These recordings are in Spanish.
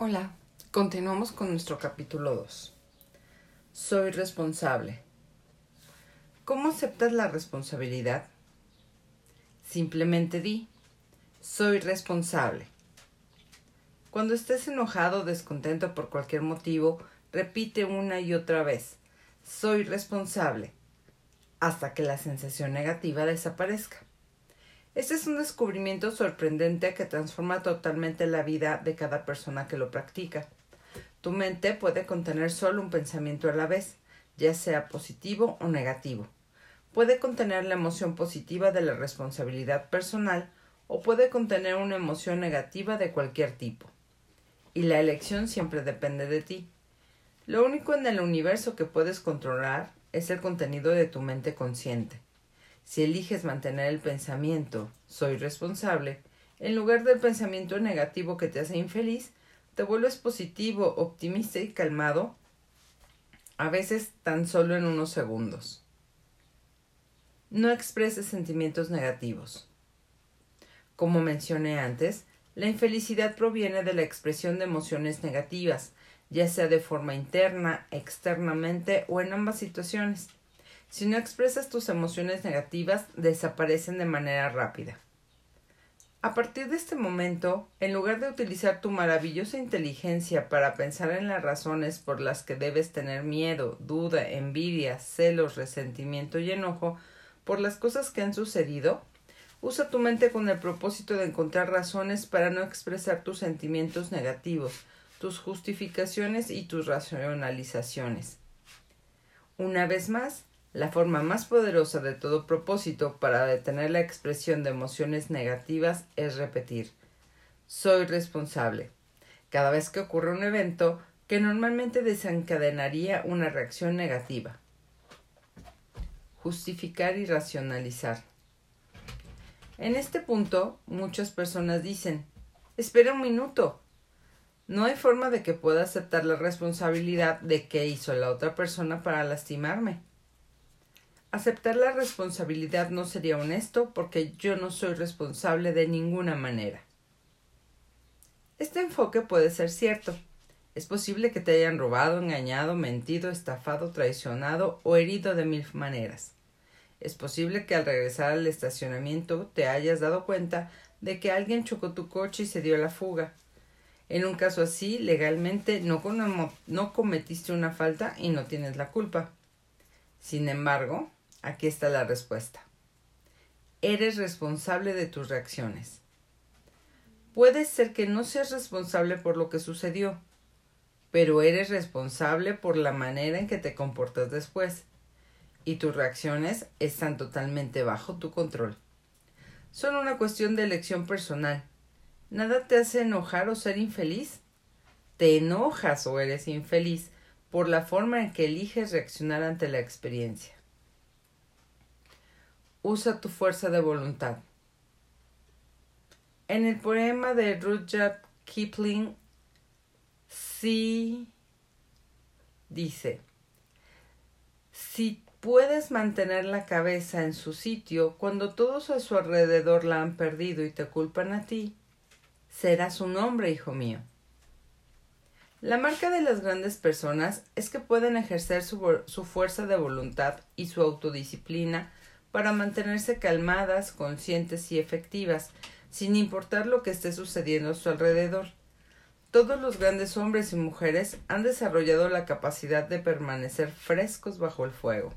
Hola, continuamos con nuestro capítulo 2. Soy responsable. ¿Cómo aceptas la responsabilidad? Simplemente di, soy responsable. Cuando estés enojado o descontento por cualquier motivo, repite una y otra vez, soy responsable, hasta que la sensación negativa desaparezca. Este es un descubrimiento sorprendente que transforma totalmente la vida de cada persona que lo practica. Tu mente puede contener solo un pensamiento a la vez, ya sea positivo o negativo. Puede contener la emoción positiva de la responsabilidad personal o puede contener una emoción negativa de cualquier tipo. Y la elección siempre depende de ti. Lo único en el universo que puedes controlar es el contenido de tu mente consciente. Si eliges mantener el pensamiento soy responsable, en lugar del pensamiento negativo que te hace infeliz, te vuelves positivo, optimista y calmado, a veces tan solo en unos segundos. No expreses sentimientos negativos. Como mencioné antes, la infelicidad proviene de la expresión de emociones negativas, ya sea de forma interna, externamente o en ambas situaciones. Si no expresas tus emociones negativas, desaparecen de manera rápida. A partir de este momento, en lugar de utilizar tu maravillosa inteligencia para pensar en las razones por las que debes tener miedo, duda, envidia, celos, resentimiento y enojo por las cosas que han sucedido, usa tu mente con el propósito de encontrar razones para no expresar tus sentimientos negativos, tus justificaciones y tus racionalizaciones. Una vez más, la forma más poderosa de todo propósito para detener la expresión de emociones negativas es repetir soy responsable. Cada vez que ocurre un evento que normalmente desencadenaría una reacción negativa. Justificar y racionalizar. En este punto, muchas personas dicen Espera un minuto. No hay forma de que pueda aceptar la responsabilidad de qué hizo la otra persona para lastimarme. Aceptar la responsabilidad no sería honesto porque yo no soy responsable de ninguna manera. Este enfoque puede ser cierto. Es posible que te hayan robado, engañado, mentido, estafado, traicionado o herido de mil maneras. Es posible que al regresar al estacionamiento te hayas dado cuenta de que alguien chocó tu coche y se dio la fuga. En un caso así, legalmente no, no cometiste una falta y no tienes la culpa. Sin embargo, Aquí está la respuesta. Eres responsable de tus reacciones. Puede ser que no seas responsable por lo que sucedió, pero eres responsable por la manera en que te comportas después, y tus reacciones están totalmente bajo tu control. Son una cuestión de elección personal. Nada te hace enojar o ser infeliz. Te enojas o eres infeliz por la forma en que eliges reaccionar ante la experiencia. Usa tu fuerza de voluntad. En el poema de Rudyard Kipling, sí dice, si puedes mantener la cabeza en su sitio cuando todos a su alrededor la han perdido y te culpan a ti, serás un hombre, hijo mío. La marca de las grandes personas es que pueden ejercer su, su fuerza de voluntad y su autodisciplina para mantenerse calmadas, conscientes y efectivas, sin importar lo que esté sucediendo a su alrededor. Todos los grandes hombres y mujeres han desarrollado la capacidad de permanecer frescos bajo el fuego.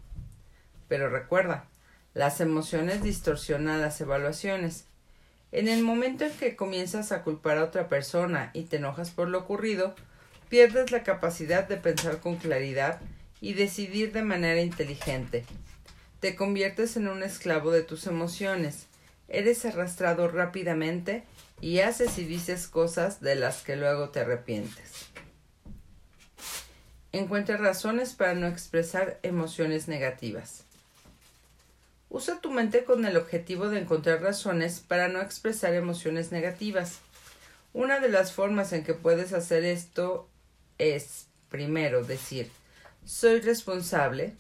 Pero recuerda, las emociones distorsionan las evaluaciones. En el momento en que comienzas a culpar a otra persona y te enojas por lo ocurrido, pierdes la capacidad de pensar con claridad y decidir de manera inteligente, te conviertes en un esclavo de tus emociones. Eres arrastrado rápidamente y haces y dices cosas de las que luego te arrepientes. Encuentra razones para no expresar emociones negativas. Usa tu mente con el objetivo de encontrar razones para no expresar emociones negativas. Una de las formas en que puedes hacer esto es, primero, decir, soy responsable,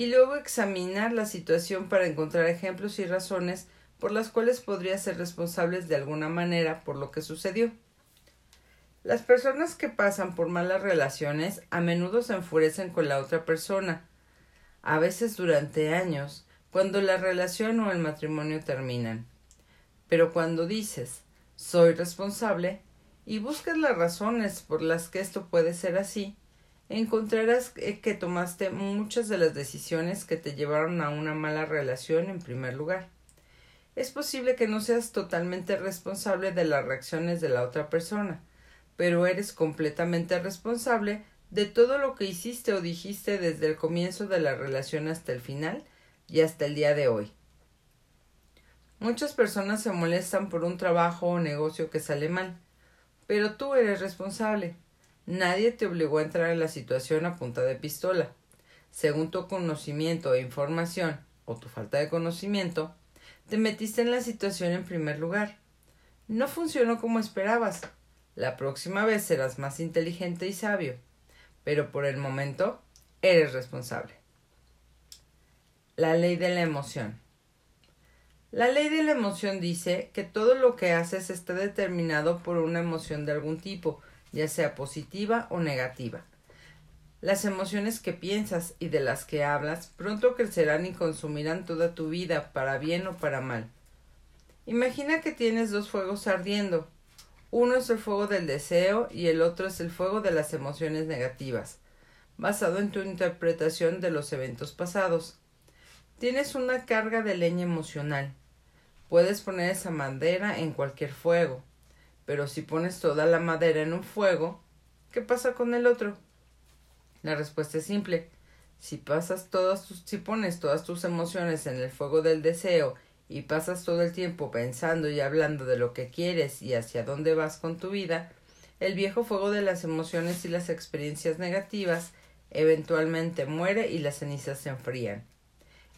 y luego examinar la situación para encontrar ejemplos y razones por las cuales podría ser responsables de alguna manera por lo que sucedió. Las personas que pasan por malas relaciones a menudo se enfurecen con la otra persona, a veces durante años, cuando la relación o el matrimonio terminan. Pero cuando dices soy responsable y buscas las razones por las que esto puede ser así, encontrarás que tomaste muchas de las decisiones que te llevaron a una mala relación en primer lugar. Es posible que no seas totalmente responsable de las reacciones de la otra persona, pero eres completamente responsable de todo lo que hiciste o dijiste desde el comienzo de la relación hasta el final y hasta el día de hoy. Muchas personas se molestan por un trabajo o negocio que sale mal, pero tú eres responsable. Nadie te obligó a entrar en la situación a punta de pistola. Según tu conocimiento e información, o tu falta de conocimiento, te metiste en la situación en primer lugar. No funcionó como esperabas, la próxima vez serás más inteligente y sabio, pero por el momento eres responsable. La ley de la emoción. La ley de la emoción dice que todo lo que haces está determinado por una emoción de algún tipo, ya sea positiva o negativa. Las emociones que piensas y de las que hablas pronto crecerán y consumirán toda tu vida, para bien o para mal. Imagina que tienes dos fuegos ardiendo, uno es el fuego del deseo y el otro es el fuego de las emociones negativas, basado en tu interpretación de los eventos pasados. Tienes una carga de leña emocional. Puedes poner esa madera en cualquier fuego, pero si pones toda la madera en un fuego, ¿qué pasa con el otro? La respuesta es simple. Si pasas todas tus, si pones todas tus emociones en el fuego del deseo y pasas todo el tiempo pensando y hablando de lo que quieres y hacia dónde vas con tu vida, el viejo fuego de las emociones y las experiencias negativas eventualmente muere y las cenizas se enfrían.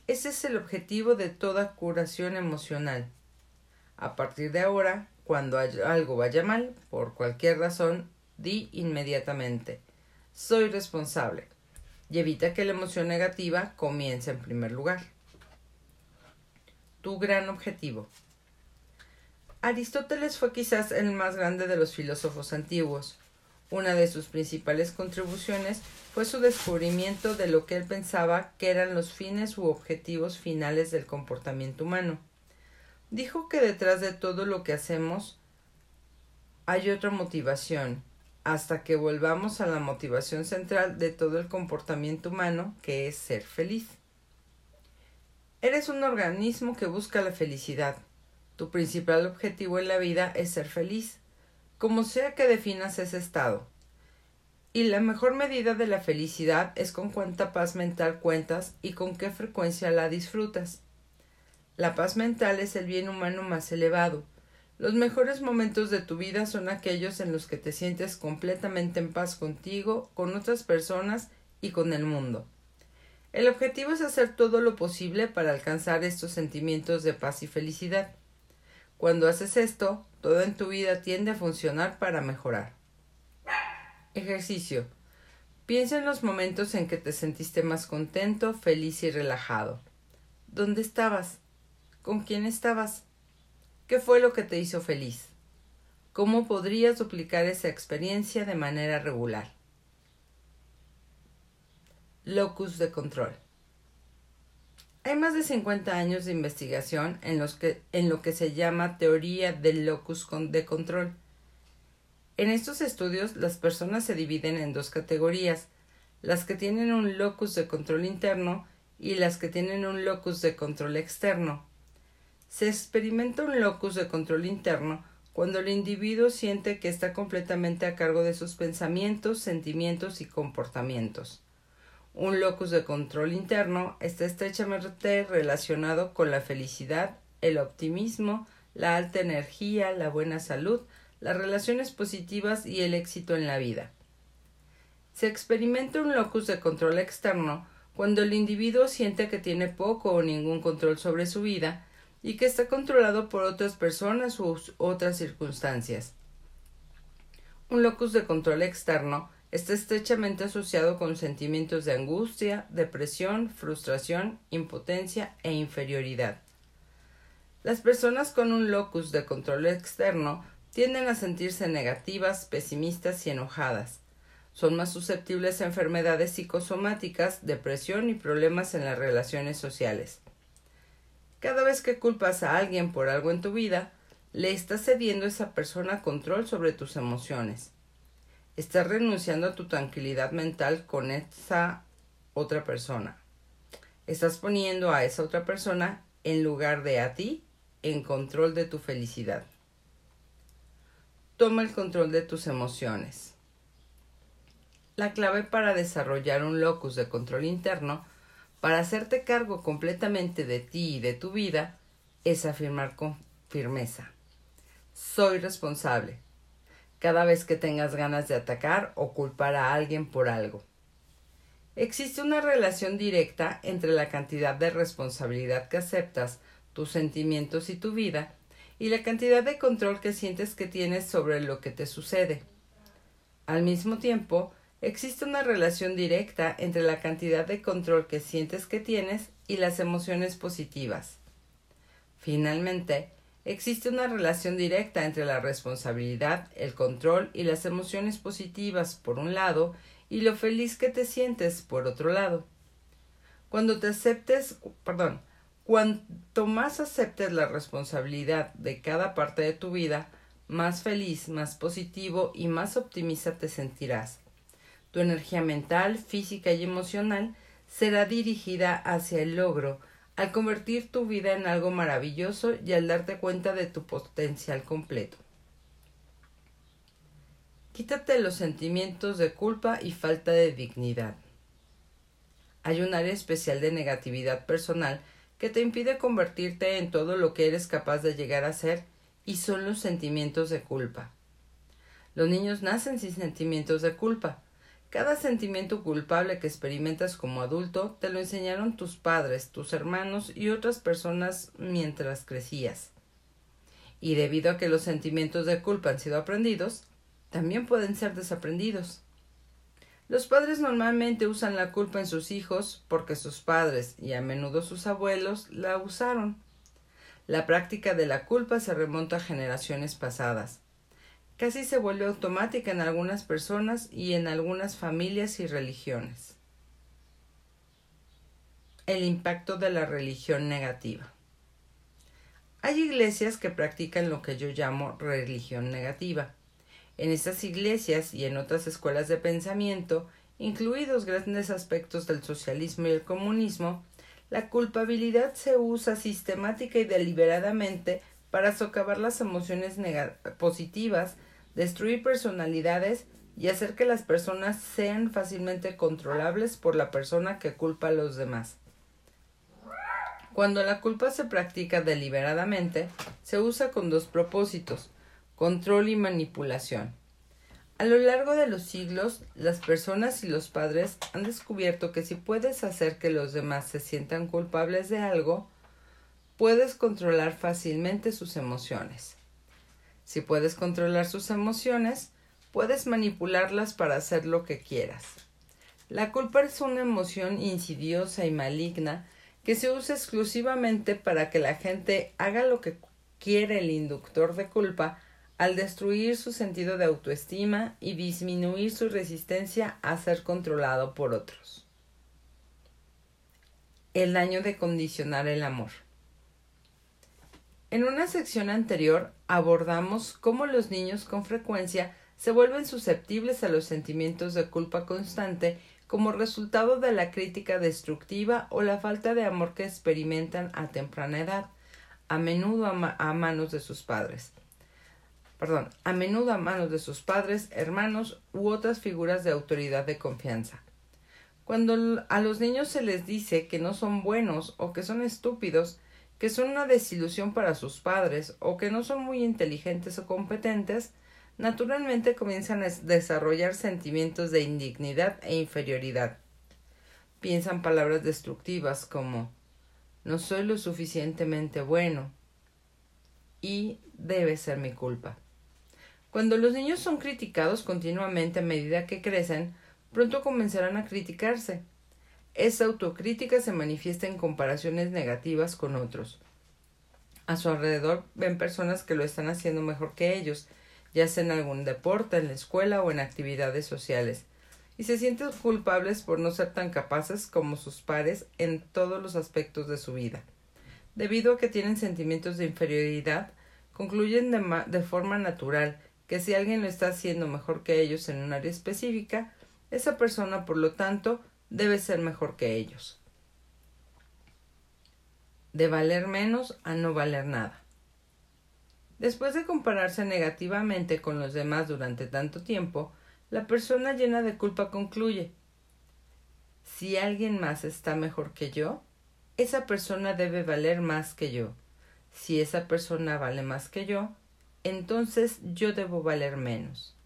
Ese es el objetivo de toda curación emocional. A partir de ahora, cuando algo vaya mal, por cualquier razón, di inmediatamente soy responsable y evita que la emoción negativa comience en primer lugar tu gran objetivo. Aristóteles fue quizás el más grande de los filósofos antiguos. Una de sus principales contribuciones fue su descubrimiento de lo que él pensaba que eran los fines u objetivos finales del comportamiento humano. Dijo que detrás de todo lo que hacemos hay otra motivación, hasta que volvamos a la motivación central de todo el comportamiento humano, que es ser feliz. Eres un organismo que busca la felicidad. Tu principal objetivo en la vida es ser feliz, como sea que definas ese estado. Y la mejor medida de la felicidad es con cuánta paz mental cuentas y con qué frecuencia la disfrutas. La paz mental es el bien humano más elevado. Los mejores momentos de tu vida son aquellos en los que te sientes completamente en paz contigo, con otras personas y con el mundo. El objetivo es hacer todo lo posible para alcanzar estos sentimientos de paz y felicidad. Cuando haces esto, todo en tu vida tiende a funcionar para mejorar. Ejercicio. Piensa en los momentos en que te sentiste más contento, feliz y relajado. ¿Dónde estabas? ¿Con quién estabas? ¿Qué fue lo que te hizo feliz? ¿Cómo podrías duplicar esa experiencia de manera regular? Locus de control. Hay más de 50 años de investigación en, los que, en lo que se llama teoría del locus de control. En estos estudios las personas se dividen en dos categorías, las que tienen un locus de control interno y las que tienen un locus de control externo. Se experimenta un locus de control interno cuando el individuo siente que está completamente a cargo de sus pensamientos, sentimientos y comportamientos. Un locus de control interno está estrechamente relacionado con la felicidad, el optimismo, la alta energía, la buena salud, las relaciones positivas y el éxito en la vida. Se experimenta un locus de control externo cuando el individuo siente que tiene poco o ningún control sobre su vida y que está controlado por otras personas u otras circunstancias. Un locus de control externo está estrechamente asociado con sentimientos de angustia, depresión, frustración, impotencia e inferioridad. Las personas con un locus de control externo tienden a sentirse negativas, pesimistas y enojadas. Son más susceptibles a enfermedades psicosomáticas, depresión y problemas en las relaciones sociales. Cada vez que culpas a alguien por algo en tu vida, le estás cediendo a esa persona control sobre tus emociones. Estás renunciando a tu tranquilidad mental con esa otra persona. Estás poniendo a esa otra persona en lugar de a ti en control de tu felicidad. Toma el control de tus emociones. La clave para desarrollar un locus de control interno, para hacerte cargo completamente de ti y de tu vida, es afirmar con firmeza. Soy responsable. Cada vez que tengas ganas de atacar o culpar a alguien por algo. Existe una relación directa entre la cantidad de responsabilidad que aceptas, tus sentimientos y tu vida, y la cantidad de control que sientes que tienes sobre lo que te sucede. Al mismo tiempo, existe una relación directa entre la cantidad de control que sientes que tienes y las emociones positivas. Finalmente, existe una relación directa entre la responsabilidad, el control y las emociones positivas por un lado y lo feliz que te sientes por otro lado. Cuando te aceptes, perdón, Cuanto más aceptes la responsabilidad de cada parte de tu vida, más feliz, más positivo y más optimista te sentirás. Tu energía mental, física y emocional será dirigida hacia el logro, al convertir tu vida en algo maravilloso y al darte cuenta de tu potencial completo. Quítate los sentimientos de culpa y falta de dignidad. Hay un área especial de negatividad personal que te impide convertirte en todo lo que eres capaz de llegar a ser y son los sentimientos de culpa. Los niños nacen sin sentimientos de culpa. Cada sentimiento culpable que experimentas como adulto te lo enseñaron tus padres, tus hermanos y otras personas mientras crecías. Y debido a que los sentimientos de culpa han sido aprendidos, también pueden ser desaprendidos. Los padres normalmente usan la culpa en sus hijos porque sus padres y a menudo sus abuelos la usaron. La práctica de la culpa se remonta a generaciones pasadas. Casi se vuelve automática en algunas personas y en algunas familias y religiones. El impacto de la religión negativa. Hay iglesias que practican lo que yo llamo religión negativa en estas iglesias y en otras escuelas de pensamiento, incluidos grandes aspectos del socialismo y el comunismo, la culpabilidad se usa sistemática y deliberadamente para socavar las emociones positivas, destruir personalidades y hacer que las personas sean fácilmente controlables por la persona que culpa a los demás. Cuando la culpa se practica deliberadamente, se usa con dos propósitos control y manipulación. A lo largo de los siglos, las personas y los padres han descubierto que si puedes hacer que los demás se sientan culpables de algo, puedes controlar fácilmente sus emociones. Si puedes controlar sus emociones, puedes manipularlas para hacer lo que quieras. La culpa es una emoción insidiosa y maligna que se usa exclusivamente para que la gente haga lo que quiere el inductor de culpa al destruir su sentido de autoestima y disminuir su resistencia a ser controlado por otros. El daño de condicionar el amor. En una sección anterior abordamos cómo los niños con frecuencia se vuelven susceptibles a los sentimientos de culpa constante como resultado de la crítica destructiva o la falta de amor que experimentan a temprana edad, a menudo a, manos de sus padres perdón, a menudo a manos de sus padres, hermanos u otras figuras de autoridad de confianza. Cuando a los niños se les dice que no son buenos o que son estúpidos, que son una desilusión para sus padres o que no son muy inteligentes o competentes, naturalmente comienzan a desarrollar sentimientos de indignidad e inferioridad. Piensan palabras destructivas como no soy lo suficientemente bueno y debe ser mi culpa. Cuando los niños son criticados continuamente a medida que crecen, pronto comenzarán a criticarse. Esa autocrítica se manifiesta en comparaciones negativas con otros. A su alrededor ven personas que lo están haciendo mejor que ellos, ya sea en algún deporte, en la escuela o en actividades sociales, y se sienten culpables por no ser tan capaces como sus pares en todos los aspectos de su vida. Debido a que tienen sentimientos de inferioridad, concluyen de, de forma natural que si alguien lo está haciendo mejor que ellos en un área específica, esa persona, por lo tanto, debe ser mejor que ellos. De valer menos a no valer nada. Después de compararse negativamente con los demás durante tanto tiempo, la persona llena de culpa concluye si alguien más está mejor que yo, esa persona debe valer más que yo. Si esa persona vale más que yo, entonces yo debo valer menos.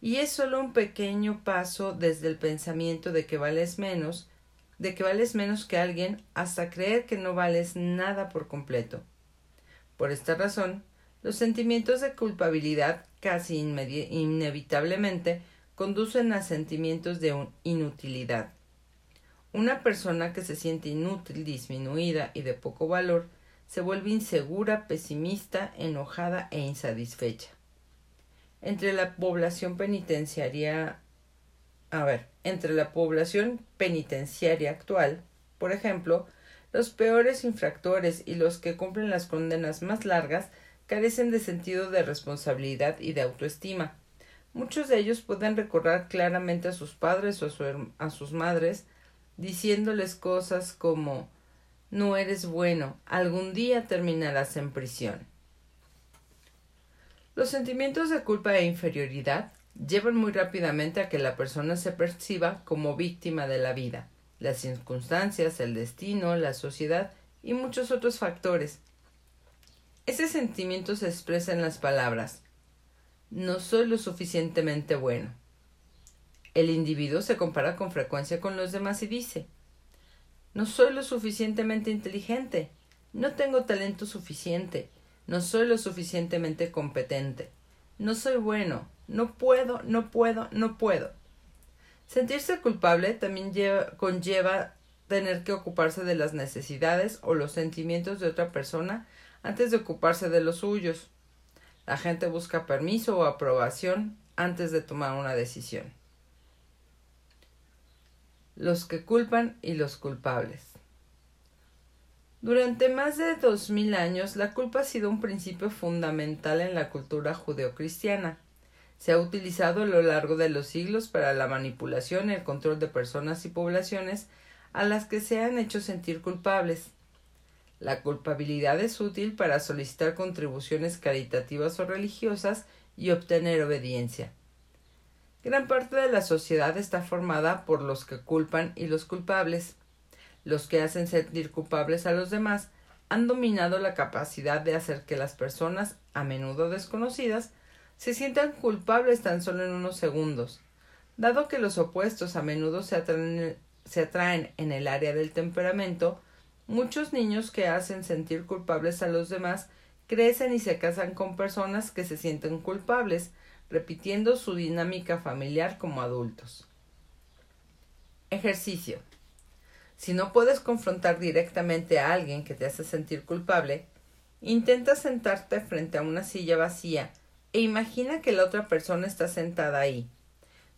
Y es solo un pequeño paso desde el pensamiento de que vales menos, de que vales menos que alguien, hasta creer que no vales nada por completo. Por esta razón, los sentimientos de culpabilidad casi inevitablemente conducen a sentimientos de inutilidad. Una persona que se siente inútil, disminuida y de poco valor se vuelve insegura, pesimista, enojada e insatisfecha. Entre la población penitenciaria a ver, entre la población penitenciaria actual, por ejemplo, los peores infractores y los que cumplen las condenas más largas carecen de sentido de responsabilidad y de autoestima. Muchos de ellos pueden recordar claramente a sus padres o a, a sus madres, diciéndoles cosas como no eres bueno, algún día terminarás en prisión. Los sentimientos de culpa e inferioridad llevan muy rápidamente a que la persona se perciba como víctima de la vida, las circunstancias, el destino, la sociedad y muchos otros factores. Ese sentimiento se expresa en las palabras no soy lo suficientemente bueno. El individuo se compara con frecuencia con los demás y dice no soy lo suficientemente inteligente, no tengo talento suficiente, no soy lo suficientemente competente, no soy bueno, no puedo, no puedo, no puedo. Sentirse culpable también conlleva tener que ocuparse de las necesidades o los sentimientos de otra persona antes de ocuparse de los suyos. La gente busca permiso o aprobación antes de tomar una decisión los que culpan y los culpables. Durante más de dos mil años la culpa ha sido un principio fundamental en la cultura judeocristiana. Se ha utilizado a lo largo de los siglos para la manipulación y el control de personas y poblaciones a las que se han hecho sentir culpables. La culpabilidad es útil para solicitar contribuciones caritativas o religiosas y obtener obediencia. Gran parte de la sociedad está formada por los que culpan y los culpables. Los que hacen sentir culpables a los demás han dominado la capacidad de hacer que las personas, a menudo desconocidas, se sientan culpables tan solo en unos segundos. Dado que los opuestos a menudo se atraen, se atraen en el área del temperamento, muchos niños que hacen sentir culpables a los demás crecen y se casan con personas que se sienten culpables, repitiendo su dinámica familiar como adultos. Ejercicio. Si no puedes confrontar directamente a alguien que te hace sentir culpable, intenta sentarte frente a una silla vacía e imagina que la otra persona está sentada ahí.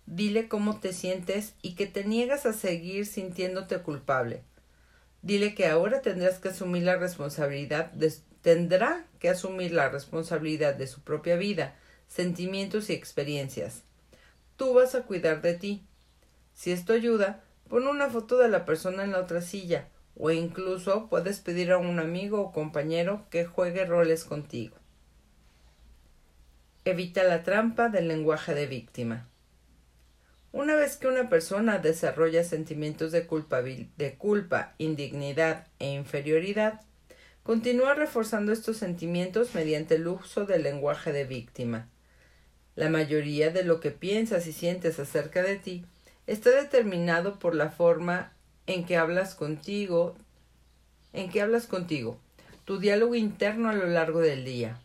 Dile cómo te sientes y que te niegas a seguir sintiéndote culpable. Dile que ahora tendrás que asumir la responsabilidad de, tendrá que asumir la responsabilidad de su propia vida sentimientos y experiencias. Tú vas a cuidar de ti. Si esto ayuda, pon una foto de la persona en la otra silla, o incluso puedes pedir a un amigo o compañero que juegue roles contigo. Evita la trampa del lenguaje de víctima. Una vez que una persona desarrolla sentimientos de culpa, de culpa, indignidad e inferioridad, continúa reforzando estos sentimientos mediante el uso del lenguaje de víctima. La mayoría de lo que piensas y sientes acerca de ti está determinado por la forma en que hablas contigo, en que hablas contigo, tu diálogo interno a lo largo del día.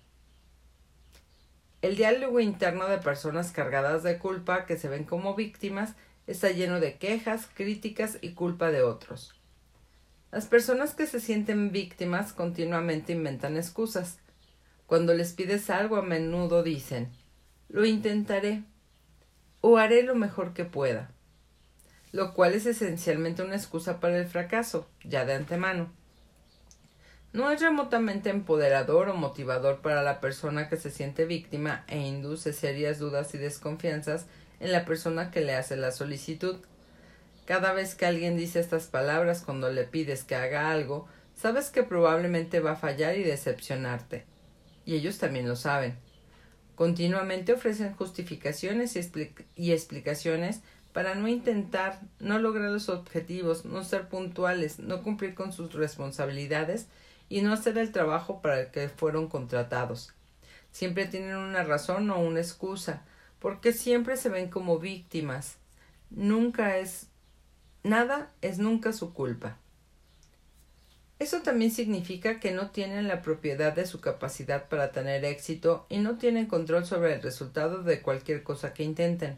El diálogo interno de personas cargadas de culpa que se ven como víctimas está lleno de quejas, críticas y culpa de otros. Las personas que se sienten víctimas continuamente inventan excusas. Cuando les pides algo a menudo dicen lo intentaré o haré lo mejor que pueda, lo cual es esencialmente una excusa para el fracaso, ya de antemano. No es remotamente empoderador o motivador para la persona que se siente víctima e induce serias dudas y desconfianzas en la persona que le hace la solicitud. Cada vez que alguien dice estas palabras cuando le pides que haga algo, sabes que probablemente va a fallar y decepcionarte. Y ellos también lo saben. Continuamente ofrecen justificaciones y, explicaciones para no intentar, no lograr los objetivos, no ser puntuales, no cumplir con sus responsabilidades y no hacer el trabajo para el que fueron contratados. Siempre tienen una razón o una excusa, porque siempre se ven como víctimas. Nunca es nada es nunca su culpa. Eso también significa que no tienen la propiedad de su capacidad para tener éxito y no tienen control sobre el resultado de cualquier cosa que intenten.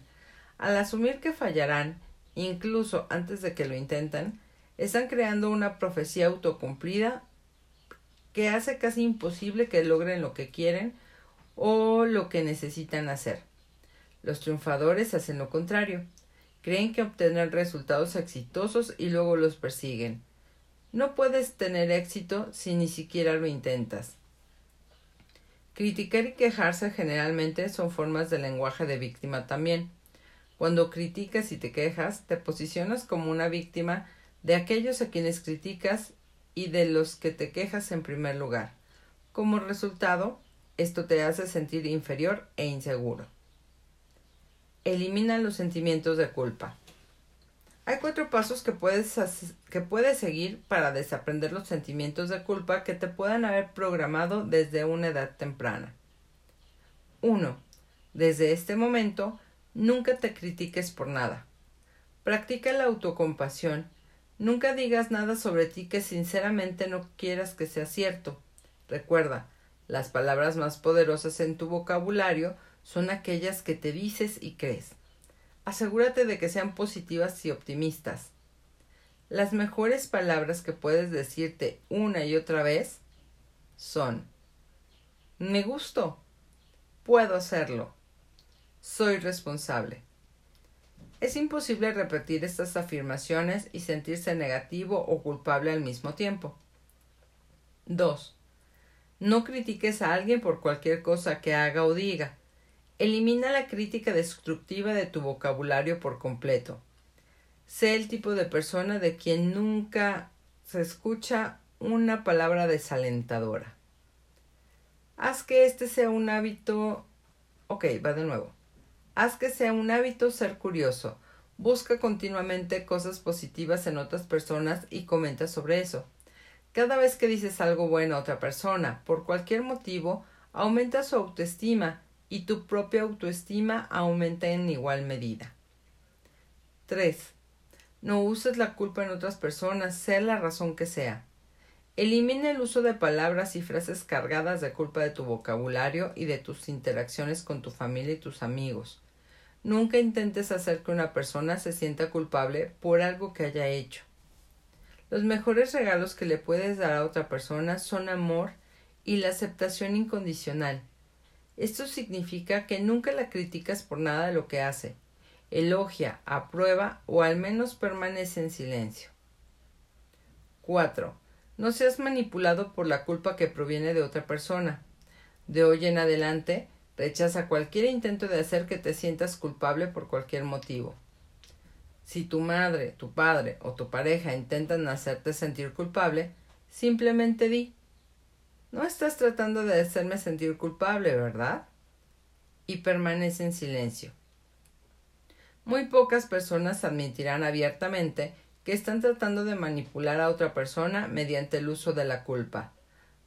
Al asumir que fallarán, incluso antes de que lo intenten, están creando una profecía autocumplida que hace casi imposible que logren lo que quieren o lo que necesitan hacer. Los triunfadores hacen lo contrario. Creen que obtendrán resultados exitosos y luego los persiguen. No puedes tener éxito si ni siquiera lo intentas. Criticar y quejarse generalmente son formas de lenguaje de víctima también. Cuando criticas y te quejas, te posicionas como una víctima de aquellos a quienes criticas y de los que te quejas en primer lugar. Como resultado, esto te hace sentir inferior e inseguro. Elimina los sentimientos de culpa. Hay cuatro pasos que puedes, que puedes seguir para desaprender los sentimientos de culpa que te puedan haber programado desde una edad temprana. 1. Desde este momento, nunca te critiques por nada. Practica la autocompasión Nunca digas nada sobre ti que sinceramente no quieras que sea cierto. Recuerda, las palabras más poderosas en tu vocabulario son aquellas que te dices y crees. Asegúrate de que sean positivas y optimistas. Las mejores palabras que puedes decirte una y otra vez son Me gusto. Puedo hacerlo. Soy responsable. Es imposible repetir estas afirmaciones y sentirse negativo o culpable al mismo tiempo. 2. No critiques a alguien por cualquier cosa que haga o diga. Elimina la crítica destructiva de tu vocabulario por completo. Sé el tipo de persona de quien nunca se escucha una palabra desalentadora. Haz que este sea un hábito. Ok, va de nuevo. Haz que sea un hábito ser curioso. Busca continuamente cosas positivas en otras personas y comenta sobre eso. Cada vez que dices algo bueno a otra persona, por cualquier motivo, aumenta su autoestima y tu propia autoestima aumenta en igual medida. 3. No uses la culpa en otras personas, sea la razón que sea. Elimina el uso de palabras y frases cargadas de culpa de tu vocabulario y de tus interacciones con tu familia y tus amigos. Nunca intentes hacer que una persona se sienta culpable por algo que haya hecho. Los mejores regalos que le puedes dar a otra persona son amor y la aceptación incondicional. Esto significa que nunca la criticas por nada de lo que hace. Elogia, aprueba o al menos permanece en silencio. 4. No seas manipulado por la culpa que proviene de otra persona. De hoy en adelante, Rechaza cualquier intento de hacer que te sientas culpable por cualquier motivo. Si tu madre, tu padre o tu pareja intentan hacerte sentir culpable, simplemente di No estás tratando de hacerme sentir culpable, ¿verdad? Y permanece en silencio. Muy pocas personas admitirán abiertamente que están tratando de manipular a otra persona mediante el uso de la culpa.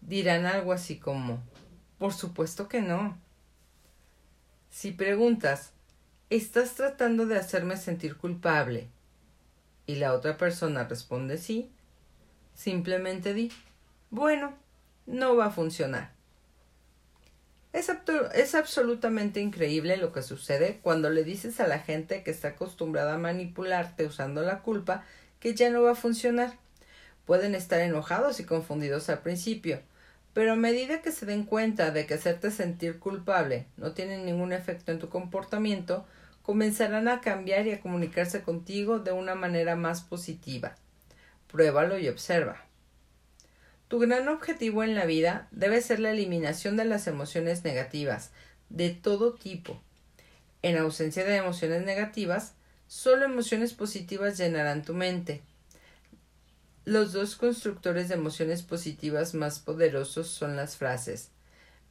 Dirán algo así como Por supuesto que no. Si preguntas, ¿estás tratando de hacerme sentir culpable? Y la otra persona responde sí, simplemente di, bueno, no va a funcionar. Es, absolutamente increíble lo que sucede cuando le dices a la gente que está acostumbrada a manipularte usando la culpa que ya no va a funcionar. Pueden estar enojados y confundidos al principio, pero a medida que se den cuenta de que hacerte sentir culpable no tiene ningún efecto en tu comportamiento, comenzarán a cambiar y a comunicarse contigo de una manera más positiva. Pruébalo y observa. Tu gran objetivo en la vida debe ser la eliminación de las emociones negativas, de todo tipo. En ausencia de emociones negativas, solo emociones positivas llenarán tu mente. Los dos constructores de emociones positivas más poderosos son las frases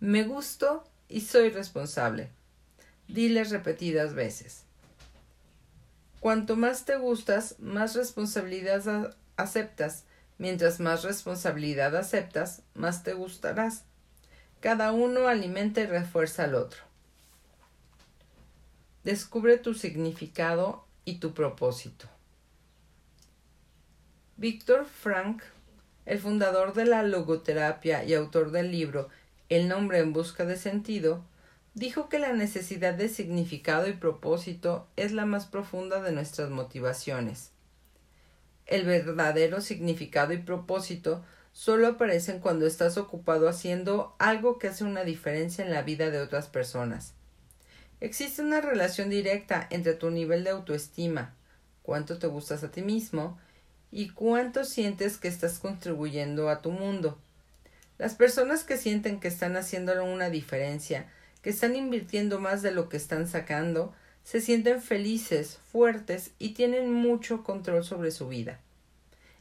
me gusto y soy responsable. Diles repetidas veces. Cuanto más te gustas, más responsabilidad aceptas. Mientras más responsabilidad aceptas, más te gustarás. Cada uno alimenta y refuerza al otro. Descubre tu significado y tu propósito. Víctor Frank, el fundador de la logoterapia y autor del libro El nombre en busca de sentido, dijo que la necesidad de significado y propósito es la más profunda de nuestras motivaciones. El verdadero significado y propósito solo aparecen cuando estás ocupado haciendo algo que hace una diferencia en la vida de otras personas. Existe una relación directa entre tu nivel de autoestima, cuánto te gustas a ti mismo, y cuánto sientes que estás contribuyendo a tu mundo. Las personas que sienten que están haciendo una diferencia, que están invirtiendo más de lo que están sacando, se sienten felices, fuertes y tienen mucho control sobre su vida.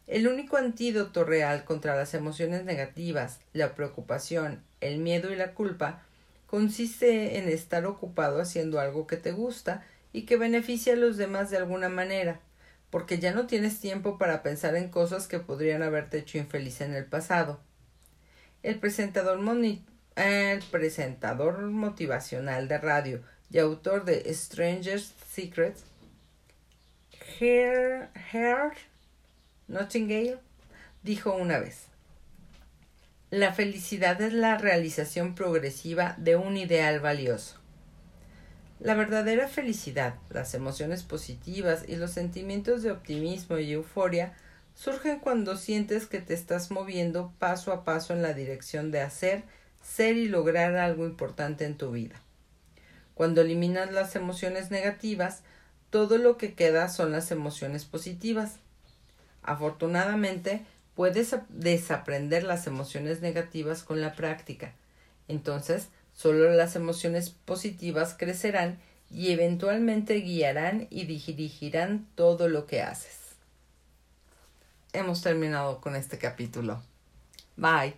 El único antídoto real contra las emociones negativas, la preocupación, el miedo y la culpa consiste en estar ocupado haciendo algo que te gusta y que beneficia a los demás de alguna manera porque ya no tienes tiempo para pensar en cosas que podrían haberte hecho infeliz en el pasado. El presentador, motivacional de radio y autor de Stranger's Secrets, Herr Nottingale, dijo una vez La felicidad es la realización progresiva de un ideal valioso. La verdadera felicidad, las emociones positivas y los sentimientos de optimismo y euforia surgen cuando sientes que te estás moviendo paso a paso en la dirección de hacer, ser y lograr algo importante en tu vida. Cuando eliminas las emociones negativas, todo lo que queda son las emociones positivas. Afortunadamente, puedes desaprender las emociones negativas con la práctica. Entonces, Solo las emociones positivas crecerán y eventualmente guiarán y dirigirán todo lo que haces. Hemos terminado con este capítulo. Bye.